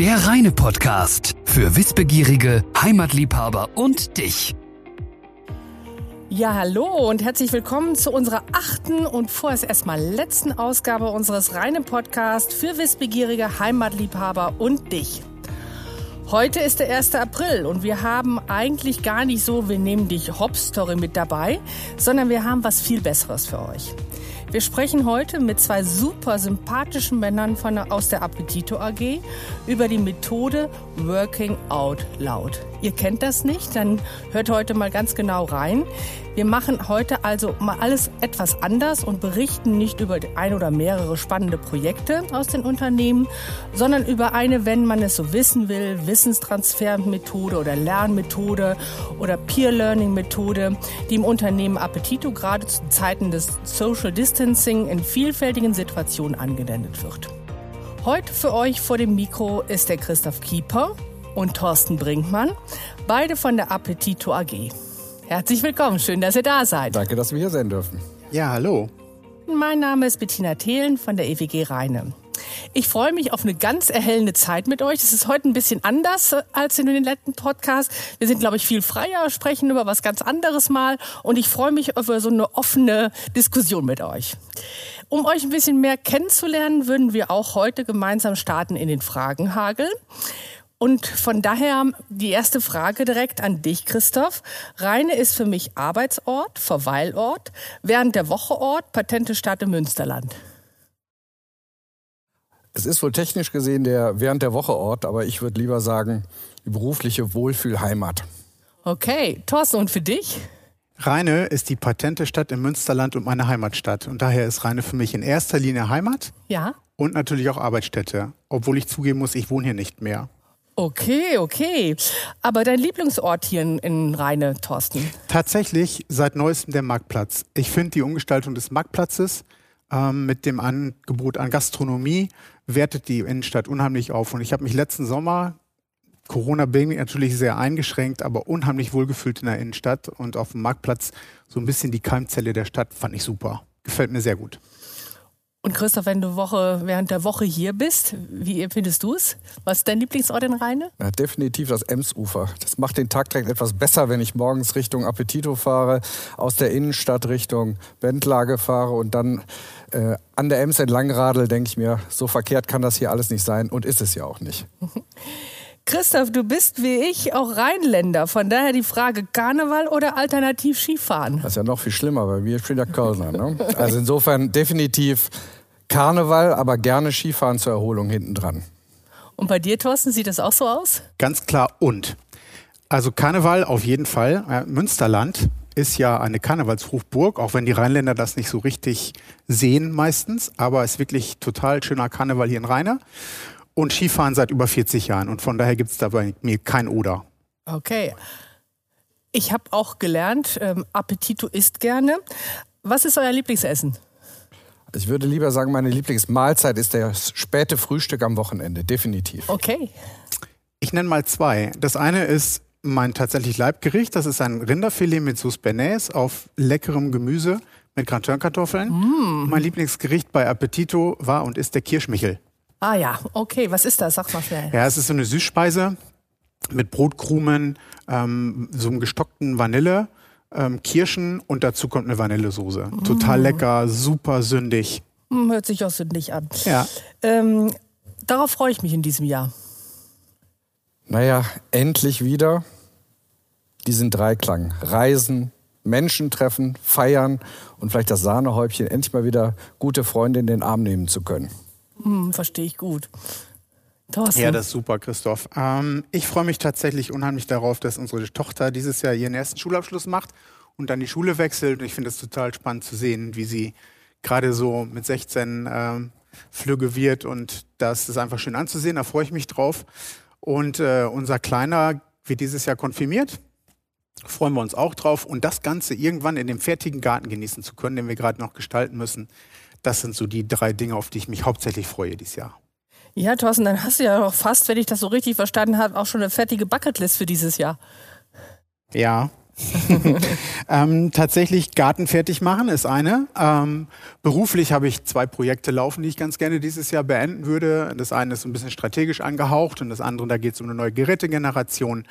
Der reine Podcast für Wissbegierige, Heimatliebhaber und dich. Ja, hallo und herzlich willkommen zu unserer achten und vorerst erstmal letzten Ausgabe unseres reinen Podcasts für Wissbegierige, Heimatliebhaber und dich. Heute ist der 1. April und wir haben eigentlich gar nicht so, wir nehmen dich Hop-Story mit dabei, sondern wir haben was viel Besseres für euch. Wir sprechen heute mit zwei super sympathischen Männern von, aus der Appetito AG über die Methode Working Out Loud. Ihr kennt das nicht, dann hört heute mal ganz genau rein. Wir machen heute also mal alles etwas anders und berichten nicht über ein oder mehrere spannende Projekte aus den Unternehmen, sondern über eine, wenn man es so wissen will, Wissenstransfermethode oder Lernmethode oder Peer Learning Methode, die im Unternehmen Appetito gerade zu Zeiten des Social Distancing in vielfältigen Situationen angewendet wird. Heute für euch vor dem Mikro ist der Christoph Kieper und Thorsten Brinkmann, beide von der Appetito AG. Herzlich willkommen, schön, dass ihr da seid. Danke, dass wir hier sein dürfen. Ja, hallo. Mein Name ist Bettina Thelen von der EWG Rheine. Ich freue mich auf eine ganz erhellende Zeit mit euch. Es ist heute ein bisschen anders als in den letzten Podcasts. Wir sind, glaube ich, viel freier, sprechen über was ganz anderes mal und ich freue mich auf so eine offene Diskussion mit euch. Um euch ein bisschen mehr kennenzulernen, würden wir auch heute gemeinsam starten in den Fragenhagel. Und von daher die erste Frage direkt an dich, Christoph. Rheine ist für mich Arbeitsort, Verweilort, während der Woche Ort, Patentestadt im Münsterland. Es ist wohl technisch gesehen der während der Woche Ort, aber ich würde lieber sagen, die berufliche Wohlfühlheimat. Okay, Thorsten, und für dich? Rheine ist die Patentestadt im Münsterland und meine Heimatstadt. Und daher ist Rheine für mich in erster Linie Heimat. Ja. Und natürlich auch Arbeitsstätte. Obwohl ich zugeben muss, ich wohne hier nicht mehr. Okay, okay. Aber dein Lieblingsort hier in, in Rheine, Thorsten? Tatsächlich seit neuestem der Marktplatz. Ich finde die Umgestaltung des Marktplatzes ähm, mit dem Angebot an Gastronomie wertet die Innenstadt unheimlich auf. Und ich habe mich letzten Sommer, Corona-bedingt natürlich sehr eingeschränkt, aber unheimlich wohlgefühlt in der Innenstadt und auf dem Marktplatz so ein bisschen die Keimzelle der Stadt fand ich super. Gefällt mir sehr gut. Und Christoph, wenn du Woche, während der Woche hier bist, wie findest du es? Was ist dein Lieblingsort in Rheine? Ja, definitiv das Emsufer. Das macht den Tag direkt etwas besser, wenn ich morgens Richtung Appetito fahre, aus der Innenstadt Richtung Bendlage fahre und dann äh, an der Ems entlang radel, denke ich mir, so verkehrt kann das hier alles nicht sein und ist es ja auch nicht. Christoph, du bist wie ich auch Rheinländer. Von daher die Frage Karneval oder alternativ Skifahren? Das ist ja noch viel schlimmer, weil wir sind ja Kölner. Ne? Also insofern definitiv Karneval, aber gerne Skifahren zur Erholung hinten dran. Und bei dir, Thorsten, sieht das auch so aus? Ganz klar und. Also Karneval auf jeden Fall. Münsterland ist ja eine Karnevalshochburg, auch wenn die Rheinländer das nicht so richtig sehen meistens. Aber es ist wirklich total schöner Karneval hier in Rheine und Skifahren seit über 40 Jahren. Und von daher gibt es da bei mir kein Oder. Okay. Ich habe auch gelernt, ähm, Appetito isst gerne. Was ist euer Lieblingsessen? Ich würde lieber sagen, meine Lieblingsmahlzeit ist das späte Frühstück am Wochenende, definitiv. Okay. Ich nenne mal zwei. Das eine ist mein tatsächlich Leibgericht. Das ist ein Rinderfilet mit Sauce Bernays auf leckerem Gemüse mit Gratinkartoffeln. Mm. Mein Lieblingsgericht bei Appetito war und ist der Kirschmichel. Ah ja, okay. Was ist das? Sag mal schnell. Ja, es ist so eine Süßspeise mit Brotkrumen, ähm, so einem gestockten Vanille, ähm, Kirschen und dazu kommt eine Vanillesoße. Mm. Total lecker, super sündig. Mm, hört sich auch sündig an. Ja. Ähm, darauf freue ich mich in diesem Jahr. Naja, endlich wieder diesen Dreiklang. Reisen, Menschen treffen, feiern und vielleicht das Sahnehäubchen, endlich mal wieder gute Freunde in den Arm nehmen zu können. Hm, verstehe ich gut. Thorsten. Ja, das ist super, Christoph. Ähm, ich freue mich tatsächlich unheimlich darauf, dass unsere Tochter dieses Jahr ihren ersten Schulabschluss macht und dann die Schule wechselt. Und ich finde es total spannend zu sehen, wie sie gerade so mit 16 ähm, flügge wird. Und das ist einfach schön anzusehen. Da freue ich mich drauf. Und äh, unser Kleiner wird dieses Jahr konfirmiert. Freuen wir uns auch drauf. Und das Ganze irgendwann in dem fertigen Garten genießen zu können, den wir gerade noch gestalten müssen. Das sind so die drei Dinge, auf die ich mich hauptsächlich freue dieses Jahr. Ja, Thorsten, dann hast du ja auch fast, wenn ich das so richtig verstanden habe, auch schon eine fertige Bucketlist für dieses Jahr. Ja, ähm, tatsächlich Garten fertig machen ist eine. Ähm, beruflich habe ich zwei Projekte laufen, die ich ganz gerne dieses Jahr beenden würde. Das eine ist ein bisschen strategisch angehaucht und das andere, da geht es um eine neue Gerätegeneration.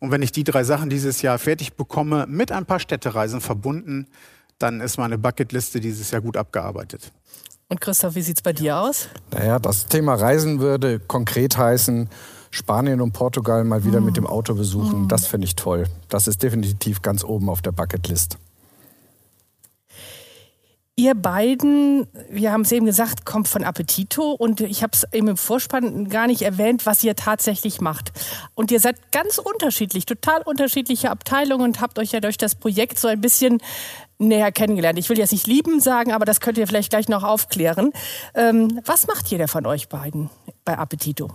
Und wenn ich die drei Sachen dieses Jahr fertig bekomme, mit ein paar Städtereisen verbunden, dann ist meine Bucketliste dieses Jahr gut abgearbeitet. Und Christoph, wie sieht es bei dir aus? Naja, das Thema Reisen würde konkret heißen, Spanien und Portugal mal wieder mhm. mit dem Auto besuchen. Mhm. Das finde ich toll. Das ist definitiv ganz oben auf der Bucketlist. Ihr beiden, wir haben es eben gesagt, kommt von Appetito und ich habe es eben im Vorspann gar nicht erwähnt, was ihr tatsächlich macht. Und ihr seid ganz unterschiedlich, total unterschiedliche Abteilungen und habt euch ja durch das Projekt so ein bisschen näher kennengelernt. Ich will jetzt nicht lieben sagen, aber das könnt ihr vielleicht gleich noch aufklären. Ähm, was macht jeder von euch beiden bei Appetito?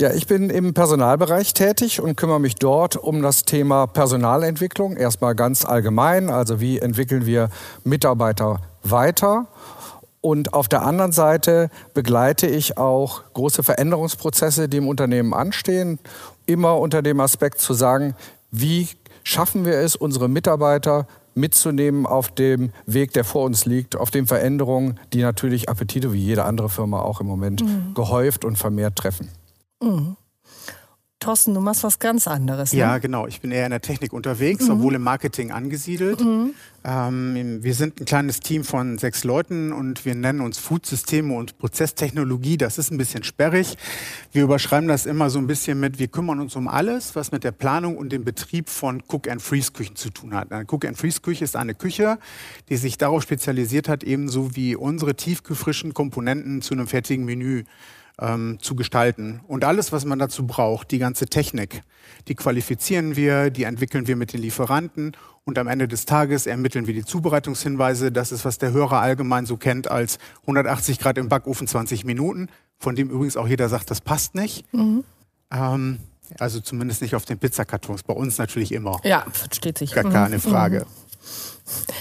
Ja, ich bin im Personalbereich tätig und kümmere mich dort um das Thema Personalentwicklung. Erstmal ganz allgemein, also wie entwickeln wir Mitarbeiter weiter. Und auf der anderen Seite begleite ich auch große Veränderungsprozesse, die im Unternehmen anstehen, immer unter dem Aspekt zu sagen, wie schaffen wir es, unsere Mitarbeiter mitzunehmen auf dem Weg, der vor uns liegt, auf den Veränderungen, die natürlich Appetite wie jede andere Firma auch im Moment mhm. gehäuft und vermehrt treffen. Mhm. Thorsten, du machst was ganz anderes. Ne? Ja, genau. Ich bin eher in der Technik unterwegs, mhm. obwohl im Marketing angesiedelt. Mhm. Ähm, wir sind ein kleines Team von sechs Leuten und wir nennen uns Foodsysteme und Prozesstechnologie. Das ist ein bisschen sperrig. Wir überschreiben das immer so ein bisschen mit, wir kümmern uns um alles, was mit der Planung und dem Betrieb von Cook-and-Freeze-Küchen zu tun hat. Eine Cook-and-Freeze-Küche ist eine Küche, die sich darauf spezialisiert hat, ebenso wie unsere tiefgefrischen Komponenten zu einem fertigen Menü ähm, zu gestalten. Und alles, was man dazu braucht, die ganze Technik, die qualifizieren wir, die entwickeln wir mit den Lieferanten und am Ende des Tages ermitteln wir die Zubereitungshinweise. Das ist, was der Hörer allgemein so kennt als 180 Grad im Backofen 20 Minuten, von dem übrigens auch jeder sagt, das passt nicht. Mhm. Ähm, also zumindest nicht auf den Pizzakartons. Bei uns natürlich immer. Ja, versteht sich. Gar keine mhm. Frage. Mhm.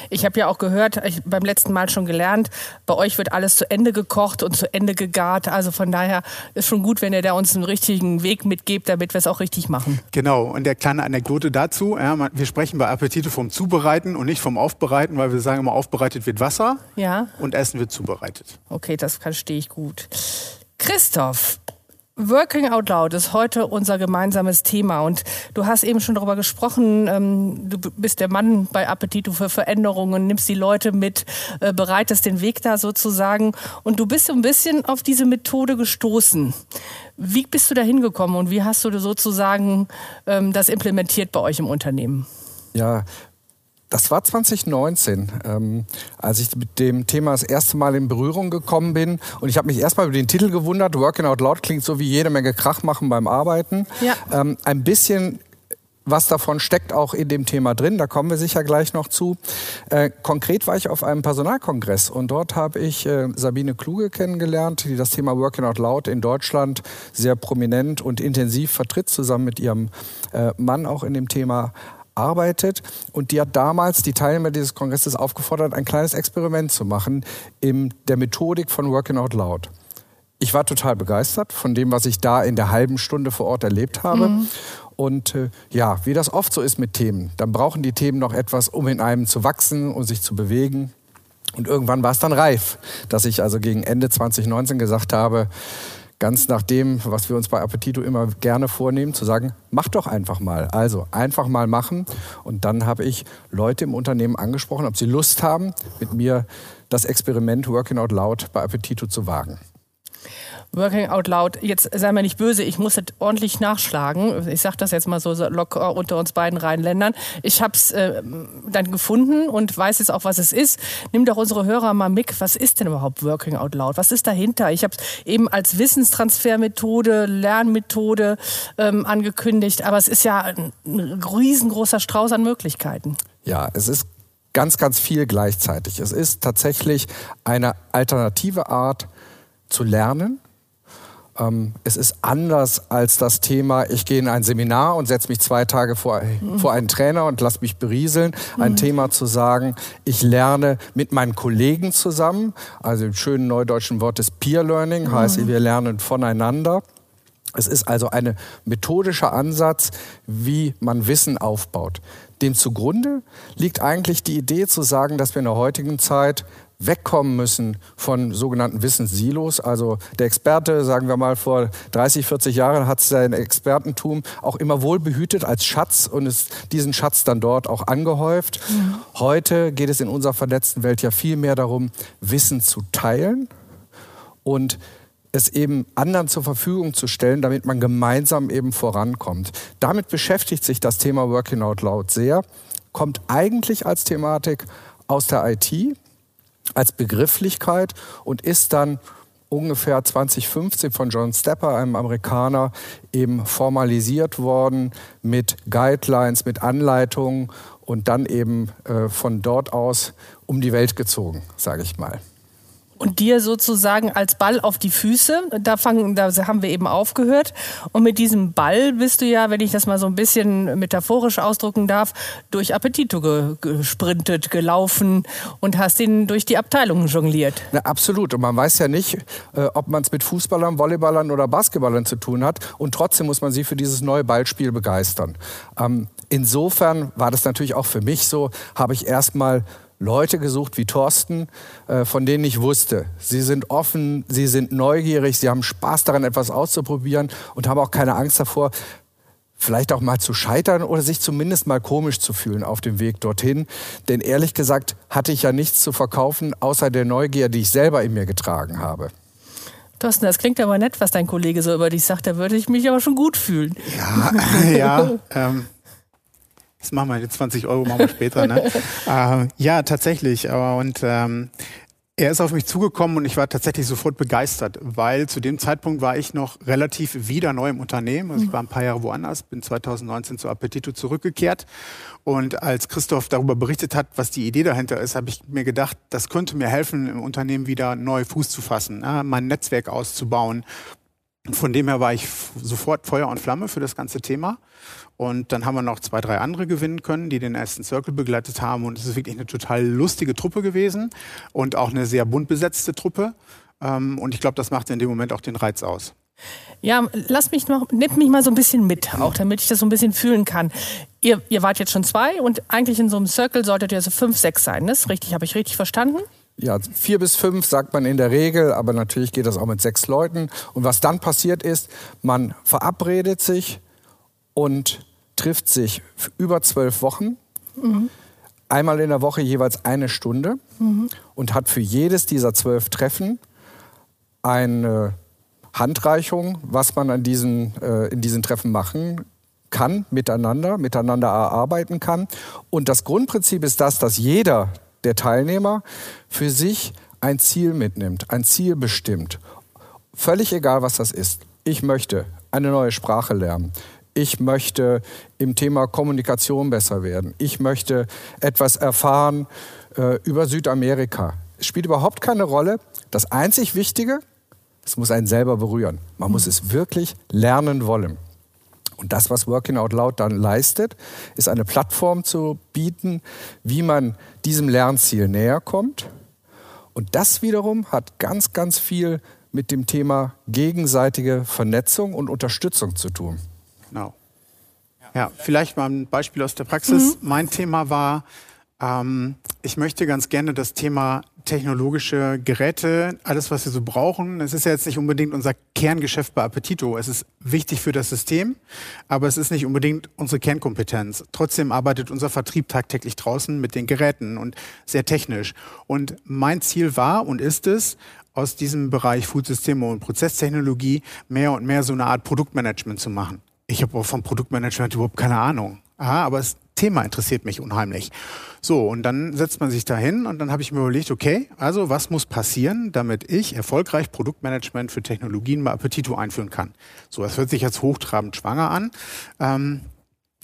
Ich habe ja auch gehört, ich beim letzten Mal schon gelernt, bei euch wird alles zu Ende gekocht und zu Ende gegart. Also von daher ist schon gut, wenn ihr da uns einen richtigen Weg mitgebt, damit wir es auch richtig machen. Genau. Und der kleine Anekdote dazu: ja, wir sprechen bei Appetite vom Zubereiten und nicht vom Aufbereiten, weil wir sagen immer, aufbereitet wird Wasser ja. und Essen wird zubereitet. Okay, das verstehe ich gut. Christoph, Working Out Loud ist heute unser gemeinsames Thema und du hast eben schon darüber gesprochen, ähm, du bist der Mann bei Appetito für Veränderungen, nimmst die Leute mit, äh, bereitest den Weg da sozusagen und du bist so ein bisschen auf diese Methode gestoßen. Wie bist du da hingekommen und wie hast du sozusagen ähm, das implementiert bei euch im Unternehmen? Ja, das war 2019, ähm, als ich mit dem Thema das erste Mal in Berührung gekommen bin. Und ich habe mich erstmal über den Titel gewundert. Working Out Loud klingt so wie jede Menge Krach machen beim Arbeiten. Ja. Ähm, ein bisschen was davon steckt auch in dem Thema drin, da kommen wir sicher gleich noch zu. Äh, konkret war ich auf einem Personalkongress und dort habe ich äh, Sabine Kluge kennengelernt, die das Thema Working Out Loud in Deutschland sehr prominent und intensiv vertritt, zusammen mit ihrem äh, Mann auch in dem Thema arbeitet und die hat damals die Teilnehmer dieses Kongresses aufgefordert, ein kleines Experiment zu machen in der Methodik von Working Out Loud. Ich war total begeistert von dem, was ich da in der halben Stunde vor Ort erlebt habe. Mhm. Und äh, ja, wie das oft so ist mit Themen, dann brauchen die Themen noch etwas, um in einem zu wachsen und sich zu bewegen. Und irgendwann war es dann reif, dass ich also gegen Ende 2019 gesagt habe, ganz nach dem, was wir uns bei Appetito immer gerne vornehmen, zu sagen, mach doch einfach mal. Also einfach mal machen. Und dann habe ich Leute im Unternehmen angesprochen, ob sie Lust haben, mit mir das Experiment Working Out Loud bei Appetito zu wagen. Working Out Loud, jetzt sei mir nicht böse, ich muss das ordentlich nachschlagen. Ich sage das jetzt mal so locker unter uns beiden Rheinländern. Ich habe es äh, dann gefunden und weiß jetzt auch, was es ist. Nimm doch unsere Hörer mal mit. Was ist denn überhaupt Working Out Loud? Was ist dahinter? Ich habe es eben als Wissenstransfermethode, Lernmethode ähm, angekündigt, aber es ist ja ein riesengroßer Strauß an Möglichkeiten. Ja, es ist ganz, ganz viel gleichzeitig. Es ist tatsächlich eine alternative Art zu lernen, ähm, es ist anders als das Thema, ich gehe in ein Seminar und setze mich zwei Tage vor, mhm. vor einen Trainer und lasse mich berieseln. Ein mhm. Thema zu sagen, ich lerne mit meinen Kollegen zusammen. Also im schönen neudeutschen Wort des Peer Learning, mhm. heißt, wir lernen voneinander. Es ist also ein methodischer Ansatz, wie man Wissen aufbaut. Dem zugrunde liegt eigentlich die Idee zu sagen, dass wir in der heutigen Zeit wegkommen müssen von sogenannten Wissenssilos. Also der Experte, sagen wir mal, vor 30, 40 Jahren hat sein Expertentum auch immer wohl behütet als Schatz und ist diesen Schatz dann dort auch angehäuft. Mhm. Heute geht es in unserer vernetzten Welt ja viel mehr darum, Wissen zu teilen und es eben anderen zur Verfügung zu stellen, damit man gemeinsam eben vorankommt. Damit beschäftigt sich das Thema Working Out Loud sehr, kommt eigentlich als Thematik aus der IT, als Begrifflichkeit und ist dann ungefähr 2015 von John Stepper, einem Amerikaner, eben formalisiert worden mit Guidelines, mit Anleitungen und dann eben äh, von dort aus um die Welt gezogen, sage ich mal und dir sozusagen als Ball auf die Füße. Da, fangen, da haben wir eben aufgehört. Und mit diesem Ball bist du ja, wenn ich das mal so ein bisschen metaphorisch ausdrücken darf, durch Appetito ge gesprintet, gelaufen und hast ihn durch die Abteilungen jongliert. Na, absolut. Und man weiß ja nicht, äh, ob man es mit Fußballern, Volleyballern oder Basketballern zu tun hat. Und trotzdem muss man sie für dieses neue Ballspiel begeistern. Ähm, insofern war das natürlich auch für mich so, habe ich erstmal Leute gesucht wie Thorsten, äh, von denen ich wusste, sie sind offen, sie sind neugierig, sie haben Spaß daran, etwas auszuprobieren und haben auch keine Angst davor, vielleicht auch mal zu scheitern oder sich zumindest mal komisch zu fühlen auf dem Weg dorthin. Denn ehrlich gesagt hatte ich ja nichts zu verkaufen, außer der Neugier, die ich selber in mir getragen habe. Thorsten, das klingt aber nett, was dein Kollege so über dich sagt. Da würde ich mich aber schon gut fühlen. Ja, ja. Ähm, das machen wir, die 20 Euro machen wir später. Ne? äh, ja, tatsächlich. Und ähm, er ist auf mich zugekommen und ich war tatsächlich sofort begeistert, weil zu dem Zeitpunkt war ich noch relativ wieder neu im Unternehmen. Also ich war ein paar Jahre woanders, bin 2019 zu Appetito zurückgekehrt. Und als Christoph darüber berichtet hat, was die Idee dahinter ist, habe ich mir gedacht, das könnte mir helfen, im Unternehmen wieder neu Fuß zu fassen, ja, mein Netzwerk auszubauen. Von dem her war ich sofort Feuer und Flamme für das ganze Thema. Und dann haben wir noch zwei, drei andere gewinnen können, die den ersten Circle begleitet haben. Und es ist wirklich eine total lustige Truppe gewesen und auch eine sehr bunt besetzte Truppe. Ähm, und ich glaube, das macht in dem Moment auch den Reiz aus. Ja, lass mich noch, nimm mich mal so ein bisschen mit, auch damit ich das so ein bisschen fühlen kann. Ihr, ihr wart jetzt schon zwei und eigentlich in so einem Circle solltet ihr so fünf, sechs sein, ne? ist richtig? Habe ich richtig verstanden? Ja, vier bis fünf sagt man in der Regel, aber natürlich geht das auch mit sechs Leuten. Und was dann passiert ist, man verabredet sich und trifft sich über zwölf Wochen, mhm. einmal in der Woche jeweils eine Stunde mhm. und hat für jedes dieser zwölf Treffen eine Handreichung, was man an diesen, äh, in diesen Treffen machen kann, miteinander, miteinander erarbeiten kann. Und das Grundprinzip ist das, dass jeder der Teilnehmer für sich ein Ziel mitnimmt, ein Ziel bestimmt. Völlig egal, was das ist. Ich möchte eine neue Sprache lernen ich möchte im Thema Kommunikation besser werden, ich möchte etwas erfahren äh, über Südamerika. Es spielt überhaupt keine Rolle. Das einzig Wichtige, es muss einen selber berühren. Man muss es wirklich lernen wollen. Und das, was Working Out Loud dann leistet, ist eine Plattform zu bieten, wie man diesem Lernziel näher kommt. Und das wiederum hat ganz, ganz viel mit dem Thema gegenseitige Vernetzung und Unterstützung zu tun. Genau. Ja, vielleicht mal ein Beispiel aus der Praxis. Mhm. Mein Thema war, ähm, ich möchte ganz gerne das Thema technologische Geräte, alles, was wir so brauchen. Es ist ja jetzt nicht unbedingt unser Kerngeschäft bei Appetito. Es ist wichtig für das System, aber es ist nicht unbedingt unsere Kernkompetenz. Trotzdem arbeitet unser Vertrieb tagtäglich draußen mit den Geräten und sehr technisch. Und mein Ziel war und ist es, aus diesem Bereich Foodsysteme und Prozesstechnologie mehr und mehr so eine Art Produktmanagement zu machen. Ich habe vom Produktmanagement überhaupt keine Ahnung. Aha, aber das Thema interessiert mich unheimlich. So, und dann setzt man sich da hin und dann habe ich mir überlegt, okay, also was muss passieren, damit ich erfolgreich Produktmanagement für Technologien bei Appetito einführen kann. So, das hört sich jetzt hochtrabend schwanger an. Ähm,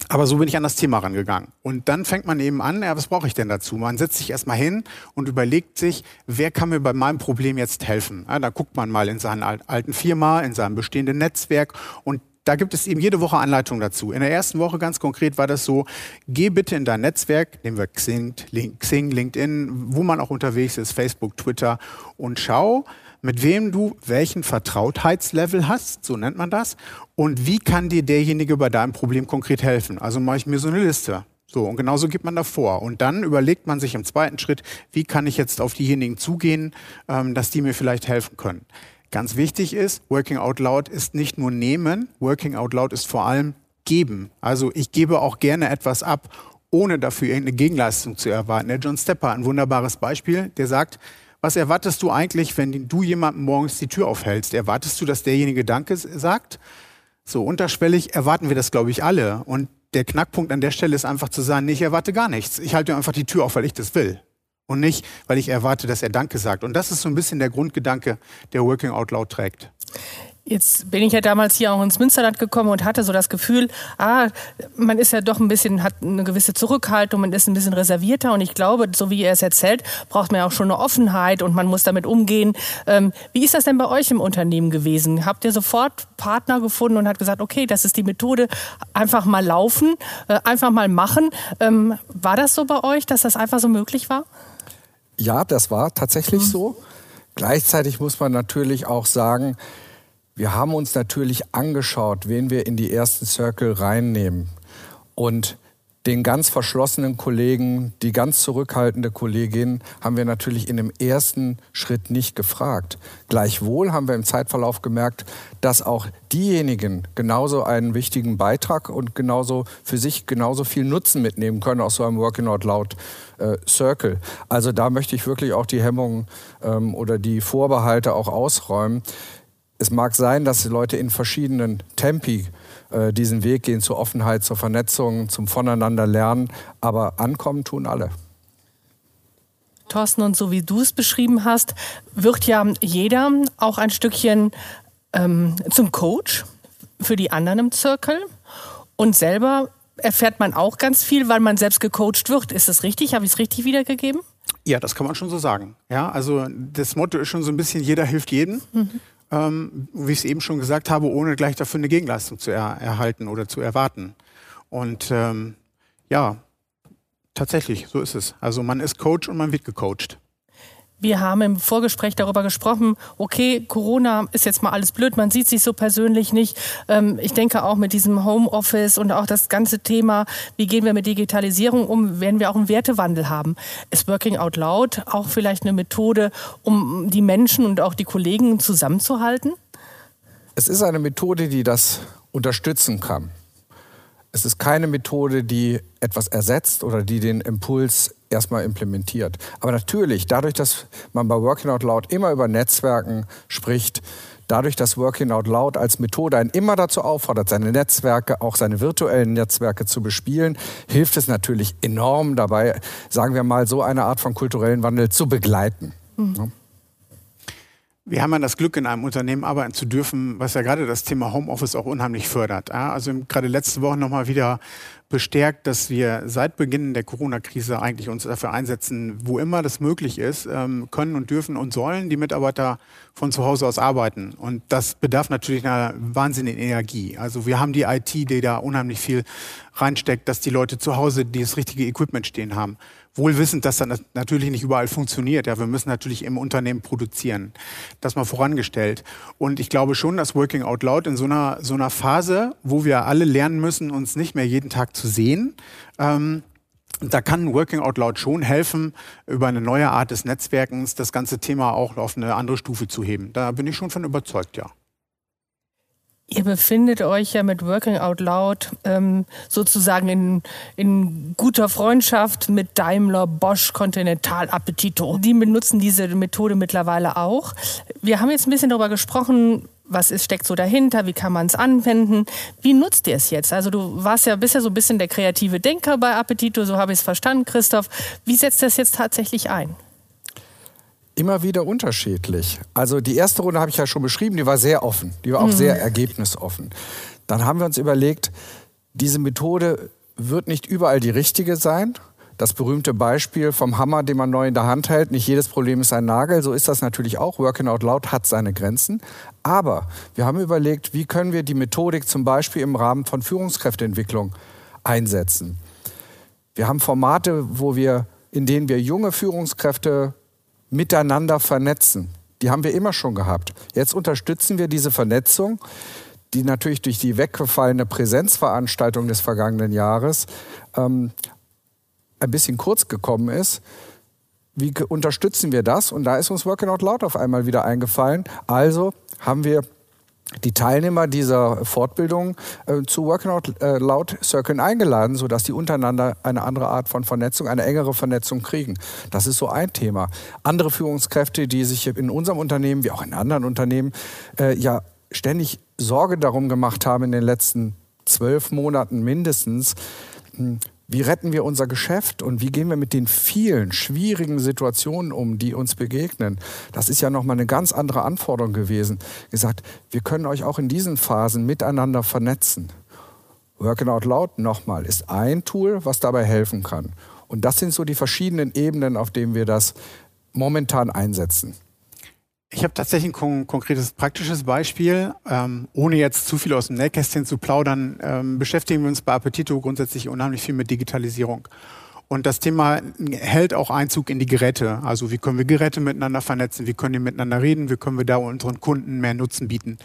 aber so bin ich an das Thema rangegangen. Und dann fängt man eben an, ja, was brauche ich denn dazu? Man setzt sich erstmal hin und überlegt sich, wer kann mir bei meinem Problem jetzt helfen? Ja, da guckt man mal in seiner alten Firma, in seinem bestehenden Netzwerk und da gibt es eben jede Woche Anleitungen dazu. In der ersten Woche ganz konkret war das so, geh bitte in dein Netzwerk, nehmen wir Xing, Xing, LinkedIn, wo man auch unterwegs ist, Facebook, Twitter und schau, mit wem du welchen Vertrautheitslevel hast, so nennt man das, und wie kann dir derjenige bei deinem Problem konkret helfen. Also mache ich mir so eine Liste. So, und genauso geht man davor. Und dann überlegt man sich im zweiten Schritt, wie kann ich jetzt auf diejenigen zugehen, ähm, dass die mir vielleicht helfen können. Ganz wichtig ist, Working Out Loud ist nicht nur nehmen, Working Out Loud ist vor allem geben. Also ich gebe auch gerne etwas ab, ohne dafür irgendeine Gegenleistung zu erwarten. Der John Stepper, ein wunderbares Beispiel, der sagt, was erwartest du eigentlich, wenn du jemandem morgens die Tür aufhältst? Erwartest du, dass derjenige Danke sagt? So unterschwellig erwarten wir das, glaube ich, alle. Und der Knackpunkt an der Stelle ist einfach zu sagen, nee, ich erwarte gar nichts. Ich halte einfach die Tür auf, weil ich das will und nicht, weil ich erwarte, dass er Danke sagt. Und das ist so ein bisschen der Grundgedanke, der Working Out Loud trägt. Jetzt bin ich ja damals hier auch ins Münsterland gekommen und hatte so das Gefühl, ah, man ist ja doch ein bisschen, hat eine gewisse Zurückhaltung, man ist ein bisschen reservierter und ich glaube, so wie er es erzählt, braucht man ja auch schon eine Offenheit und man muss damit umgehen. Ähm, wie ist das denn bei euch im Unternehmen gewesen? Habt ihr sofort Partner gefunden und hat gesagt, okay, das ist die Methode, einfach mal laufen, äh, einfach mal machen. Ähm, war das so bei euch, dass das einfach so möglich war? Ja, das war tatsächlich mhm. so. Gleichzeitig muss man natürlich auch sagen, wir haben uns natürlich angeschaut, wen wir in die ersten Circle reinnehmen. Und den ganz verschlossenen Kollegen, die ganz zurückhaltende Kollegin haben wir natürlich in dem ersten Schritt nicht gefragt. Gleichwohl haben wir im Zeitverlauf gemerkt, dass auch diejenigen genauso einen wichtigen Beitrag und genauso für sich genauso viel Nutzen mitnehmen können aus so einem Working Out Loud äh, Circle. Also da möchte ich wirklich auch die Hemmungen ähm, oder die Vorbehalte auch ausräumen. Es mag sein, dass die Leute in verschiedenen Tempi diesen Weg gehen zur Offenheit, zur Vernetzung, zum Voneinander lernen. Aber ankommen tun alle. Thorsten, und so wie du es beschrieben hast, wird ja jeder auch ein Stückchen ähm, zum Coach für die anderen im Zirkel. Und selber erfährt man auch ganz viel, weil man selbst gecoacht wird. Ist das richtig? Habe ich es richtig wiedergegeben? Ja, das kann man schon so sagen. Ja, also das Motto ist schon so ein bisschen, jeder hilft jedem. Mhm ähm, wie ich es eben schon gesagt habe, ohne gleich dafür eine Gegenleistung zu er erhalten oder zu erwarten. Und ähm, ja, tatsächlich, so ist es. Also man ist Coach und man wird gecoacht. Wir haben im Vorgespräch darüber gesprochen, okay, Corona ist jetzt mal alles blöd, man sieht sich so persönlich nicht. Ähm, ich denke auch mit diesem Homeoffice und auch das ganze Thema, wie gehen wir mit Digitalisierung um, werden wir auch einen Wertewandel haben. Ist Working Out Loud auch vielleicht eine Methode, um die Menschen und auch die Kollegen zusammenzuhalten? Es ist eine Methode, die das unterstützen kann. Es ist keine Methode, die etwas ersetzt oder die den Impuls erstmal implementiert. Aber natürlich, dadurch, dass man bei Working Out Loud immer über Netzwerken spricht, dadurch, dass Working Out Loud als Methode einen immer dazu auffordert, seine Netzwerke, auch seine virtuellen Netzwerke zu bespielen, hilft es natürlich enorm dabei, sagen wir mal, so eine Art von kulturellen Wandel zu begleiten. Mhm. Wir haben ja das Glück, in einem Unternehmen arbeiten zu dürfen, was ja gerade das Thema Homeoffice auch unheimlich fördert. Also gerade letzte Woche nochmal wieder bestärkt, dass wir seit Beginn der Corona-Krise eigentlich uns dafür einsetzen, wo immer das möglich ist, ähm, können und dürfen und sollen die Mitarbeiter von zu Hause aus arbeiten. Und das bedarf natürlich einer wahnsinnigen Energie. Also wir haben die IT, die da unheimlich viel reinsteckt, dass die Leute zu Hause das richtige Equipment stehen haben. Wohl wissend, dass das natürlich nicht überall funktioniert. Ja, wir müssen natürlich im Unternehmen produzieren. Das mal vorangestellt. Und ich glaube schon, dass Working Out Loud in so einer, so einer Phase, wo wir alle lernen müssen, uns nicht mehr jeden Tag zu sehen, ähm, da kann Working Out Loud schon helfen, über eine neue Art des Netzwerkens das ganze Thema auch auf eine andere Stufe zu heben. Da bin ich schon von überzeugt, ja. Ihr befindet euch ja mit Working Out Loud ähm, sozusagen in, in guter Freundschaft mit Daimler, Bosch, Continental, Appetito. Die benutzen diese Methode mittlerweile auch. Wir haben jetzt ein bisschen darüber gesprochen, was ist, steckt so dahinter, wie kann man es anwenden. Wie nutzt ihr es jetzt? Also du warst ja bisher so ein bisschen der kreative Denker bei Appetito, so habe ich es verstanden, Christoph. Wie setzt das jetzt tatsächlich ein? Immer wieder unterschiedlich. Also die erste Runde habe ich ja schon beschrieben, die war sehr offen, die war auch mhm. sehr ergebnisoffen. Dann haben wir uns überlegt, diese Methode wird nicht überall die richtige sein. Das berühmte Beispiel vom Hammer, den man neu in der Hand hält. Nicht jedes Problem ist ein Nagel. So ist das natürlich auch. Working Out Loud hat seine Grenzen. Aber wir haben überlegt, wie können wir die Methodik zum Beispiel im Rahmen von Führungskräfteentwicklung einsetzen. Wir haben Formate, wo wir, in denen wir junge Führungskräfte miteinander vernetzen. Die haben wir immer schon gehabt. Jetzt unterstützen wir diese Vernetzung, die natürlich durch die weggefallene Präsenzveranstaltung des vergangenen Jahres ähm, ein bisschen kurz gekommen ist. Wie unterstützen wir das? Und da ist uns Working Out Loud auf einmal wieder eingefallen. Also haben wir die Teilnehmer dieser Fortbildung äh, zu Working Out äh, Loud Circle eingeladen, sodass die untereinander eine andere Art von Vernetzung, eine engere Vernetzung kriegen. Das ist so ein Thema. Andere Führungskräfte, die sich in unserem Unternehmen wie auch in anderen Unternehmen äh, ja ständig Sorge darum gemacht haben in den letzten zwölf Monaten mindestens, hm, wie retten wir unser Geschäft und wie gehen wir mit den vielen schwierigen Situationen um, die uns begegnen? Das ist ja nochmal eine ganz andere Anforderung gewesen. Gesagt, wir können euch auch in diesen Phasen miteinander vernetzen. Working Out Loud nochmal ist ein Tool, was dabei helfen kann. Und das sind so die verschiedenen Ebenen, auf denen wir das momentan einsetzen. Ich habe tatsächlich ein kon konkretes praktisches Beispiel. Ähm, ohne jetzt zu viel aus dem Nähkästchen zu plaudern, ähm, beschäftigen wir uns bei Appetito grundsätzlich unheimlich viel mit Digitalisierung. Und das Thema hält auch Einzug in die Geräte. Also wie können wir Geräte miteinander vernetzen, wie können die miteinander reden, wie können wir da unseren Kunden mehr Nutzen bieten.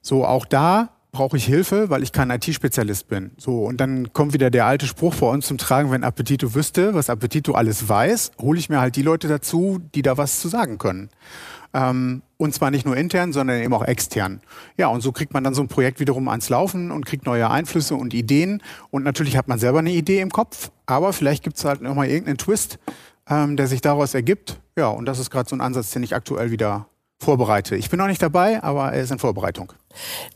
So, auch da brauche ich Hilfe, weil ich kein IT-Spezialist bin. So, und dann kommt wieder der alte Spruch vor uns zum Tragen, wenn Appetito wüsste, was Appetito alles weiß, hole ich mir halt die Leute dazu, die da was zu sagen können. Ähm, und zwar nicht nur intern, sondern eben auch extern. Ja, und so kriegt man dann so ein Projekt wiederum ans Laufen und kriegt neue Einflüsse und Ideen. Und natürlich hat man selber eine Idee im Kopf, aber vielleicht gibt es halt nochmal irgendeinen Twist, ähm, der sich daraus ergibt. Ja, und das ist gerade so ein Ansatz, den ich aktuell wieder vorbereite. Ich bin noch nicht dabei, aber er ist in Vorbereitung.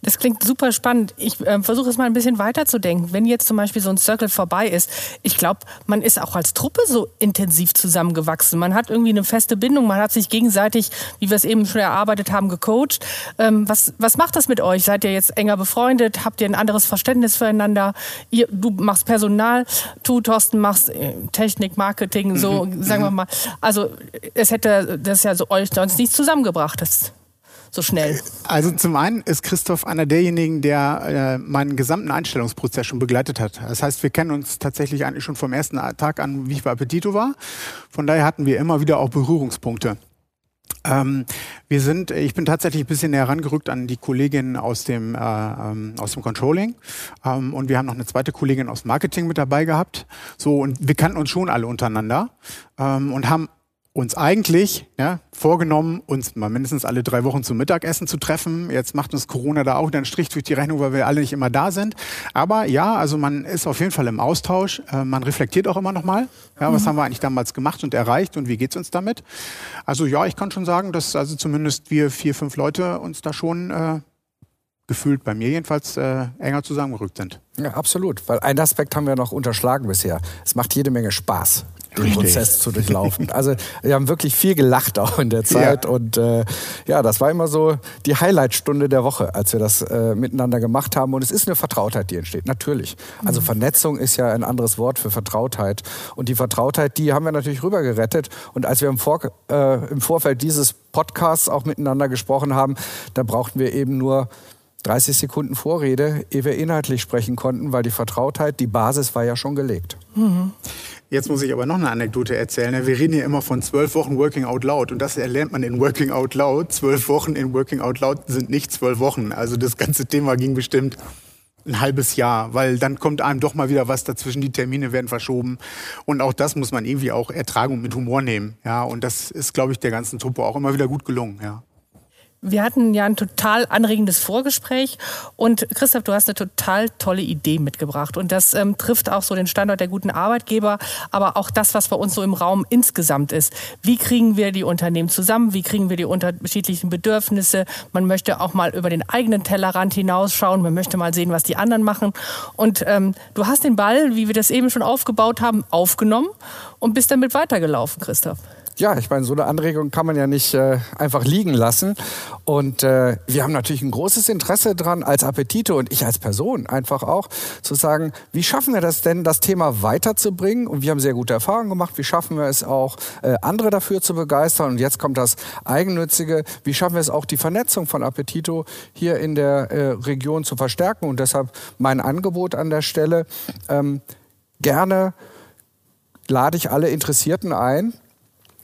Das klingt super spannend. Ich äh, versuche es mal ein bisschen weiterzudenken. Wenn jetzt zum Beispiel so ein Circle vorbei ist, ich glaube, man ist auch als Truppe so intensiv zusammengewachsen. Man hat irgendwie eine feste Bindung, man hat sich gegenseitig, wie wir es eben schon erarbeitet haben, gecoacht. Ähm, was, was macht das mit euch? Seid ihr jetzt enger befreundet? Habt ihr ein anderes Verständnis füreinander? Ihr, du machst Personal, du, Thorsten, machst äh, Technik, Marketing, so, mhm. sagen wir mal. Also es hätte das ja so euch sonst nicht zusammengebracht. Das so schnell? Also zum einen ist Christoph einer derjenigen, der äh, meinen gesamten Einstellungsprozess schon begleitet hat. Das heißt, wir kennen uns tatsächlich eigentlich schon vom ersten Tag an, wie ich bei Appetito war. Von daher hatten wir immer wieder auch Berührungspunkte. Ähm, wir sind, ich bin tatsächlich ein bisschen näher rangerückt an die Kollegin aus dem, äh, ähm, aus dem Controlling. Ähm, und wir haben noch eine zweite Kollegin aus Marketing mit dabei gehabt. So, und wir kannten uns schon alle untereinander ähm, und haben uns eigentlich ja, vorgenommen, uns mal mindestens alle drei Wochen zum Mittagessen zu treffen. Jetzt macht uns Corona da auch einen Strich durch die Rechnung, weil wir alle nicht immer da sind. Aber ja, also man ist auf jeden Fall im Austausch. Äh, man reflektiert auch immer noch mal. Ja, was mhm. haben wir eigentlich damals gemacht und erreicht und wie geht's uns damit? Also ja, ich kann schon sagen, dass also zumindest wir vier, fünf Leute uns da schon äh, gefühlt bei mir jedenfalls äh, enger zusammengerückt sind. Ja, absolut. Weil ein Aspekt haben wir noch unterschlagen bisher. Es macht jede Menge Spaß den Richtig. Prozess zu durchlaufen. Also wir haben wirklich viel gelacht auch in der Zeit ja. und äh, ja, das war immer so die Highlightstunde der Woche, als wir das äh, miteinander gemacht haben und es ist eine Vertrautheit, die entsteht, natürlich. Also mhm. Vernetzung ist ja ein anderes Wort für Vertrautheit und die Vertrautheit, die haben wir natürlich rübergerettet und als wir im, Vor äh, im Vorfeld dieses Podcasts auch miteinander gesprochen haben, da brauchten wir eben nur 30 Sekunden Vorrede, ehe wir inhaltlich sprechen konnten, weil die Vertrautheit, die Basis war ja schon gelegt. Mhm. Jetzt muss ich aber noch eine Anekdote erzählen. Wir reden hier immer von zwölf Wochen Working Out Loud und das erlernt man in Working Out Loud. Zwölf Wochen in Working Out Loud sind nicht zwölf Wochen. Also das ganze Thema ging bestimmt ein halbes Jahr, weil dann kommt einem doch mal wieder was dazwischen, die Termine werden verschoben und auch das muss man irgendwie auch ertragen und mit Humor nehmen, ja, und das ist, glaube ich, der ganzen Truppe auch immer wieder gut gelungen, ja. Wir hatten ja ein total anregendes Vorgespräch und Christoph, du hast eine total tolle Idee mitgebracht und das ähm, trifft auch so den Standort der guten Arbeitgeber, aber auch das, was bei uns so im Raum insgesamt ist. Wie kriegen wir die Unternehmen zusammen? Wie kriegen wir die unterschiedlichen Bedürfnisse? Man möchte auch mal über den eigenen Tellerrand hinausschauen. Man möchte mal sehen, was die anderen machen. Und ähm, du hast den Ball, wie wir das eben schon aufgebaut haben, aufgenommen und bist damit weitergelaufen, Christoph. Ja, ich meine, so eine Anregung kann man ja nicht äh, einfach liegen lassen. Und äh, wir haben natürlich ein großes Interesse dran, als Appetito und ich als Person einfach auch, zu sagen, wie schaffen wir das denn, das Thema weiterzubringen? Und wir haben sehr gute Erfahrungen gemacht. Wie schaffen wir es auch, äh, andere dafür zu begeistern? Und jetzt kommt das Eigennützige. Wie schaffen wir es auch, die Vernetzung von Appetito hier in der äh, Region zu verstärken? Und deshalb mein Angebot an der Stelle. Ähm, gerne lade ich alle Interessierten ein,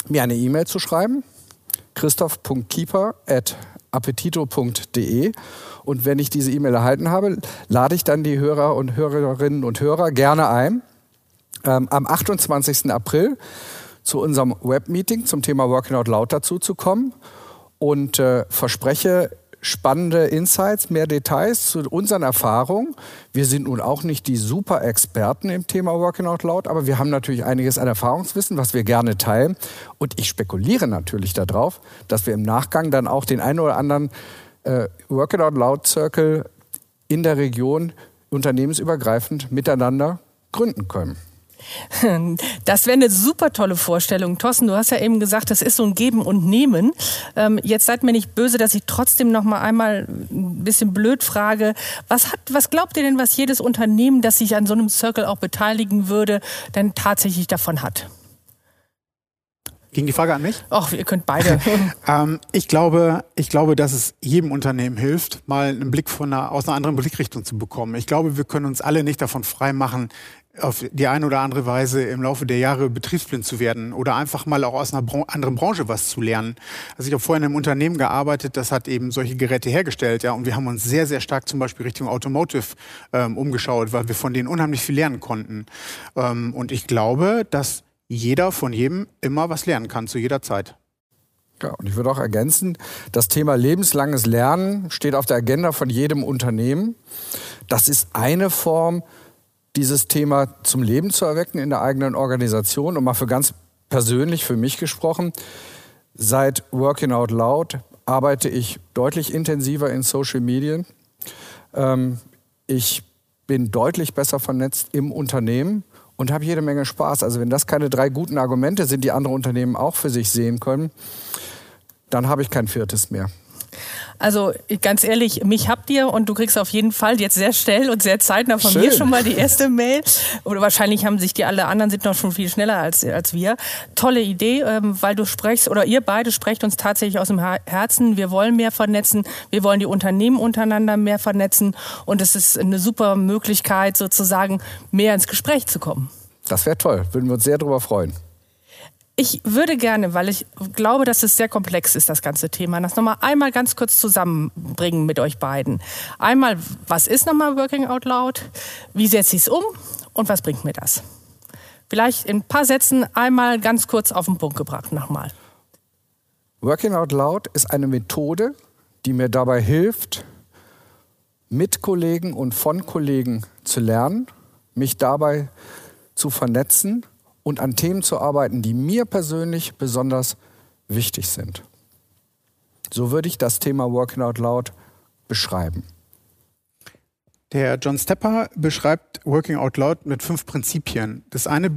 mir eine E-Mail zu schreiben. christoph.keeper.appetito.de und wenn ich diese E-Mail erhalten habe, lade ich dann die Hörer und Hörerinnen und Hörer gerne ein, ähm, am 28. April zu unserem Webmeeting zum Thema Working Out Loud dazu zu kommen und äh, verspreche, spannende Insights, mehr Details zu unseren Erfahrungen. Wir sind nun auch nicht die Super-Experten im Thema Working Out Loud, aber wir haben natürlich einiges an Erfahrungswissen, was wir gerne teilen. Und ich spekuliere natürlich darauf, dass wir im Nachgang dann auch den einen oder anderen äh, Working Out Loud Circle in der Region unternehmensübergreifend miteinander gründen können. Das wäre eine super tolle Vorstellung. Thorsten, du hast ja eben gesagt, das ist so ein Geben und Nehmen. Ähm, jetzt seid mir nicht böse, dass ich trotzdem noch mal einmal ein bisschen blöd frage. Was, hat, was glaubt ihr denn, was jedes Unternehmen, das sich an so einem Circle auch beteiligen würde, denn tatsächlich davon hat? Ging die Frage an mich? Ach, ihr könnt beide. ähm, ich, glaube, ich glaube, dass es jedem Unternehmen hilft, mal einen Blick von einer, aus einer anderen Blickrichtung zu bekommen. Ich glaube, wir können uns alle nicht davon freimachen, auf die eine oder andere Weise im Laufe der Jahre betriebsblind zu werden oder einfach mal auch aus einer Bran anderen Branche was zu lernen. Also ich habe vorher in einem Unternehmen gearbeitet, das hat eben solche Geräte hergestellt, ja, und wir haben uns sehr, sehr stark zum Beispiel Richtung Automotive ähm, umgeschaut, weil wir von denen unheimlich viel lernen konnten. Ähm, und ich glaube, dass jeder von jedem immer was lernen kann, zu jeder Zeit. Ja, und ich würde auch ergänzen, das Thema lebenslanges Lernen steht auf der Agenda von jedem Unternehmen. Das ist eine Form, dieses Thema zum Leben zu erwecken in der eigenen Organisation. Und mal für ganz persönlich, für mich gesprochen, seit Working Out Loud arbeite ich deutlich intensiver in Social Medien. Ähm, ich bin deutlich besser vernetzt im Unternehmen und habe jede Menge Spaß. Also wenn das keine drei guten Argumente sind, die andere Unternehmen auch für sich sehen können, dann habe ich kein viertes mehr. Also ganz ehrlich, mich habt ihr und du kriegst auf jeden Fall jetzt sehr schnell und sehr zeitnah von Schön. mir schon mal die erste Mail. Oder wahrscheinlich haben sich die alle anderen sind noch schon viel schneller als, als wir. Tolle Idee, ähm, weil du sprichst oder ihr beide sprecht uns tatsächlich aus dem Herzen. Wir wollen mehr vernetzen, wir wollen die Unternehmen untereinander mehr vernetzen und es ist eine super Möglichkeit sozusagen mehr ins Gespräch zu kommen. Das wäre toll, würden wir uns sehr darüber freuen. Ich würde gerne, weil ich glaube, dass es sehr komplex ist, das ganze Thema, das nochmal einmal ganz kurz zusammenbringen mit euch beiden. Einmal, was ist nochmal Working Out Loud? Wie setze ich es um? Und was bringt mir das? Vielleicht in ein paar Sätzen einmal ganz kurz auf den Punkt gebracht nochmal. Working Out Loud ist eine Methode, die mir dabei hilft, mit Kollegen und von Kollegen zu lernen, mich dabei zu vernetzen und an Themen zu arbeiten, die mir persönlich besonders wichtig sind. So würde ich das Thema Working Out Loud beschreiben. Der John Stepper beschreibt Working Out Loud mit fünf Prinzipien. Das eine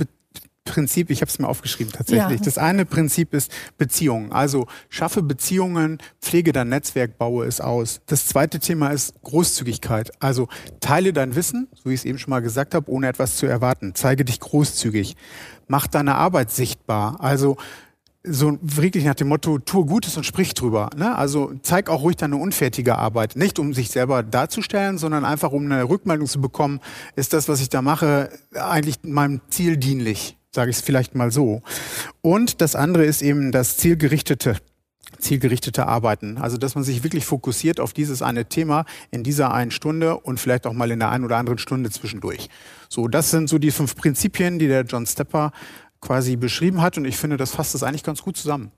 Prinzip, ich habe es mir aufgeschrieben tatsächlich. Ja. Das eine Prinzip ist Beziehungen. Also schaffe Beziehungen, pflege dein Netzwerk, baue es aus. Das zweite Thema ist Großzügigkeit. Also teile dein Wissen, so wie ich es eben schon mal gesagt habe, ohne etwas zu erwarten. Zeige dich großzügig. Mach deine Arbeit sichtbar. Also so wirklich nach dem Motto, tue Gutes und sprich drüber. Ne? Also zeig auch ruhig deine unfertige Arbeit. Nicht um sich selber darzustellen, sondern einfach um eine Rückmeldung zu bekommen, ist das, was ich da mache, eigentlich meinem Ziel dienlich sage ich es vielleicht mal so. Und das andere ist eben das zielgerichtete zielgerichtete Arbeiten. Also, dass man sich wirklich fokussiert auf dieses eine Thema in dieser einen Stunde und vielleicht auch mal in der einen oder anderen Stunde zwischendurch. So, das sind so die fünf Prinzipien, die der John Stepper quasi beschrieben hat und ich finde, das fasst das eigentlich ganz gut zusammen.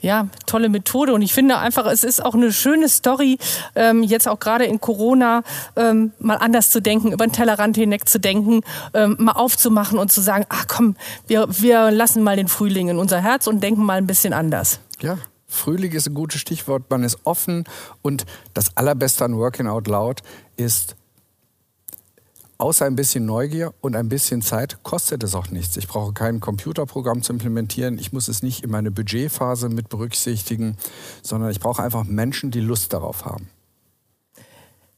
Ja, tolle Methode. Und ich finde einfach, es ist auch eine schöne Story, ähm, jetzt auch gerade in Corona ähm, mal anders zu denken, über den Tellerrand hinweg zu denken, ähm, mal aufzumachen und zu sagen, ach komm, wir, wir lassen mal den Frühling in unser Herz und denken mal ein bisschen anders. Ja, Frühling ist ein gutes Stichwort. Man ist offen und das Allerbeste an Working Out Loud ist außer ein bisschen Neugier und ein bisschen Zeit kostet es auch nichts. Ich brauche kein Computerprogramm zu implementieren. Ich muss es nicht in meine Budgetphase mit berücksichtigen, sondern ich brauche einfach Menschen, die Lust darauf haben.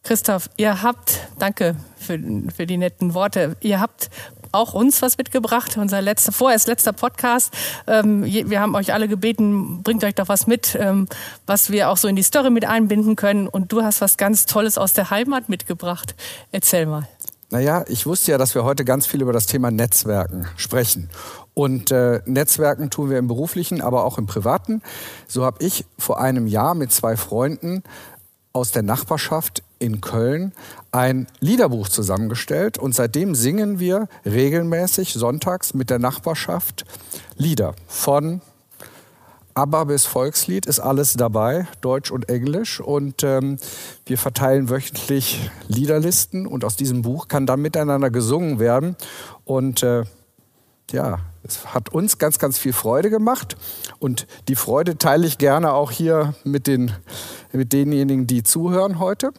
Christoph, ihr habt, danke für, für die netten Worte, ihr habt auch uns was mitgebracht, unser letzter, vorerst letzter Podcast. Ähm, wir haben euch alle gebeten, bringt euch doch was mit, ähm, was wir auch so in die Story mit einbinden können. Und du hast was ganz Tolles aus der Heimat mitgebracht. Erzähl mal. Naja, ich wusste ja, dass wir heute ganz viel über das Thema Netzwerken sprechen. Und äh, Netzwerken tun wir im beruflichen, aber auch im privaten. So habe ich vor einem Jahr mit zwei Freunden aus der Nachbarschaft in Köln ein Liederbuch zusammengestellt und seitdem singen wir regelmäßig sonntags mit der Nachbarschaft Lieder von ABBA bis Volkslied ist alles dabei, Deutsch und Englisch. Und ähm, wir verteilen wöchentlich Liederlisten und aus diesem Buch kann dann miteinander gesungen werden. Und äh, ja, es hat uns ganz, ganz viel Freude gemacht. Und die Freude teile ich gerne auch hier mit, den, mit denjenigen, die zuhören heute.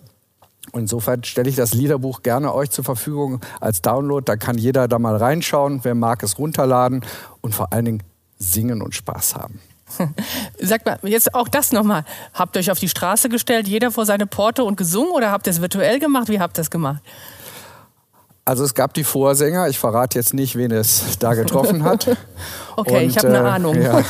Insofern stelle ich das Liederbuch gerne euch zur Verfügung als Download. Da kann jeder da mal reinschauen, wer mag es runterladen und vor allen Dingen singen und Spaß haben. Sagt mal, jetzt auch das nochmal. Habt ihr euch auf die Straße gestellt, jeder vor seine Porte und gesungen oder habt ihr es virtuell gemacht? Wie habt ihr es gemacht? Also es gab die Vorsänger, ich verrate jetzt nicht, wen es da getroffen hat. okay, und, ich habe eine äh, Ahnung. Ja.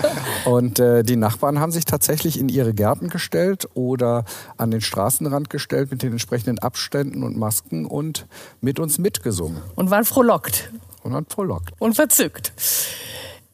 Und äh, die Nachbarn haben sich tatsächlich in ihre Gärten gestellt oder an den Straßenrand gestellt mit den entsprechenden Abständen und Masken und mit uns mitgesungen. Und waren frohlockt. Und waren frohlockt. Und verzückt.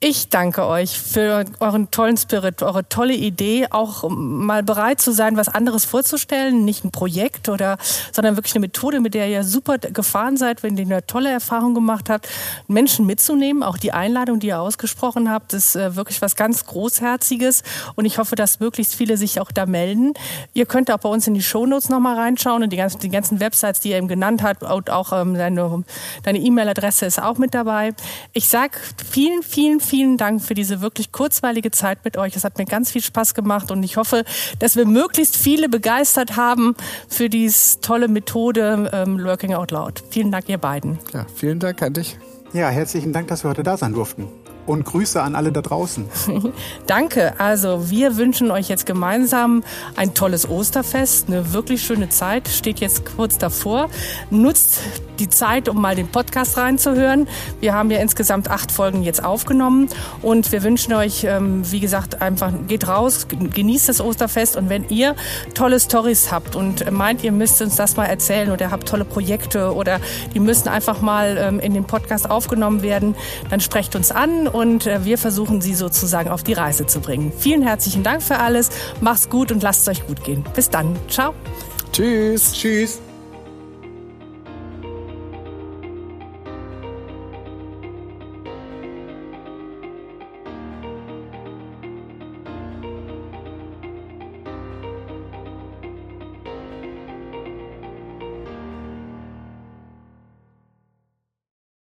Ich danke euch für euren tollen Spirit, eure tolle Idee, auch mal bereit zu sein, was anderes vorzustellen, nicht ein Projekt oder, sondern wirklich eine Methode, mit der ihr super gefahren seid, wenn ihr eine tolle Erfahrung gemacht habt, Menschen mitzunehmen. Auch die Einladung, die ihr ausgesprochen habt, ist äh, wirklich was ganz Großherziges und ich hoffe, dass möglichst viele sich auch da melden. Ihr könnt auch bei uns in die Shownotes nochmal reinschauen und die ganzen, die ganzen Websites, die ihr eben genannt habt, und auch ähm, deine, deine E-Mail-Adresse ist auch mit dabei. Ich sag vielen, vielen, vielen Dank für diese wirklich kurzweilige Zeit mit euch. Es hat mir ganz viel Spaß gemacht und ich hoffe, dass wir möglichst viele begeistert haben für diese tolle Methode ähm, Working Out Loud. Vielen Dank, ihr beiden. Ja, vielen Dank an dich. Ja, herzlichen Dank, dass wir heute da sein durften und Grüße an alle da draußen. Danke. Also wir wünschen euch jetzt gemeinsam ein tolles Osterfest, eine wirklich schöne Zeit. Steht jetzt kurz davor. Nutzt die Zeit, um mal den Podcast reinzuhören. Wir haben ja insgesamt acht Folgen jetzt aufgenommen und wir wünschen euch, ähm, wie gesagt, einfach geht raus, genießt das Osterfest und wenn ihr tolle Stories habt und meint, ihr müsst uns das mal erzählen oder habt tolle Projekte oder die müssen einfach mal ähm, in den Podcast aufgenommen werden, dann sprecht uns an und äh, wir versuchen sie sozusagen auf die Reise zu bringen. Vielen herzlichen Dank für alles. Macht's gut und lasst es euch gut gehen. Bis dann. Ciao. Tschüss. Tschüss.